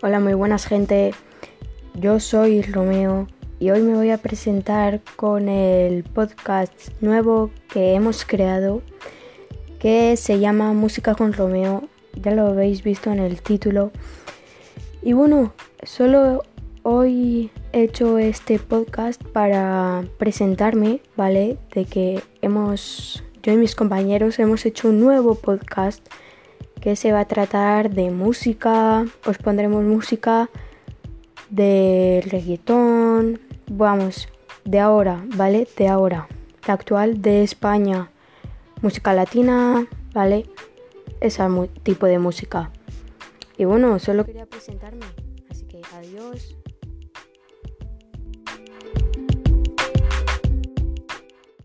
Hola, muy buenas gente. Yo soy Romeo y hoy me voy a presentar con el podcast nuevo que hemos creado que se llama Música con Romeo. Ya lo habéis visto en el título. Y bueno, solo hoy he hecho este podcast para presentarme, ¿vale? De que hemos, yo y mis compañeros hemos hecho un nuevo podcast que se va a tratar de música, os pondremos música de reggaetón, vamos, de ahora, ¿vale? De ahora, la actual de España, música latina, ¿vale? Ese tipo de música. Y bueno, solo quería presentarme, así que adiós.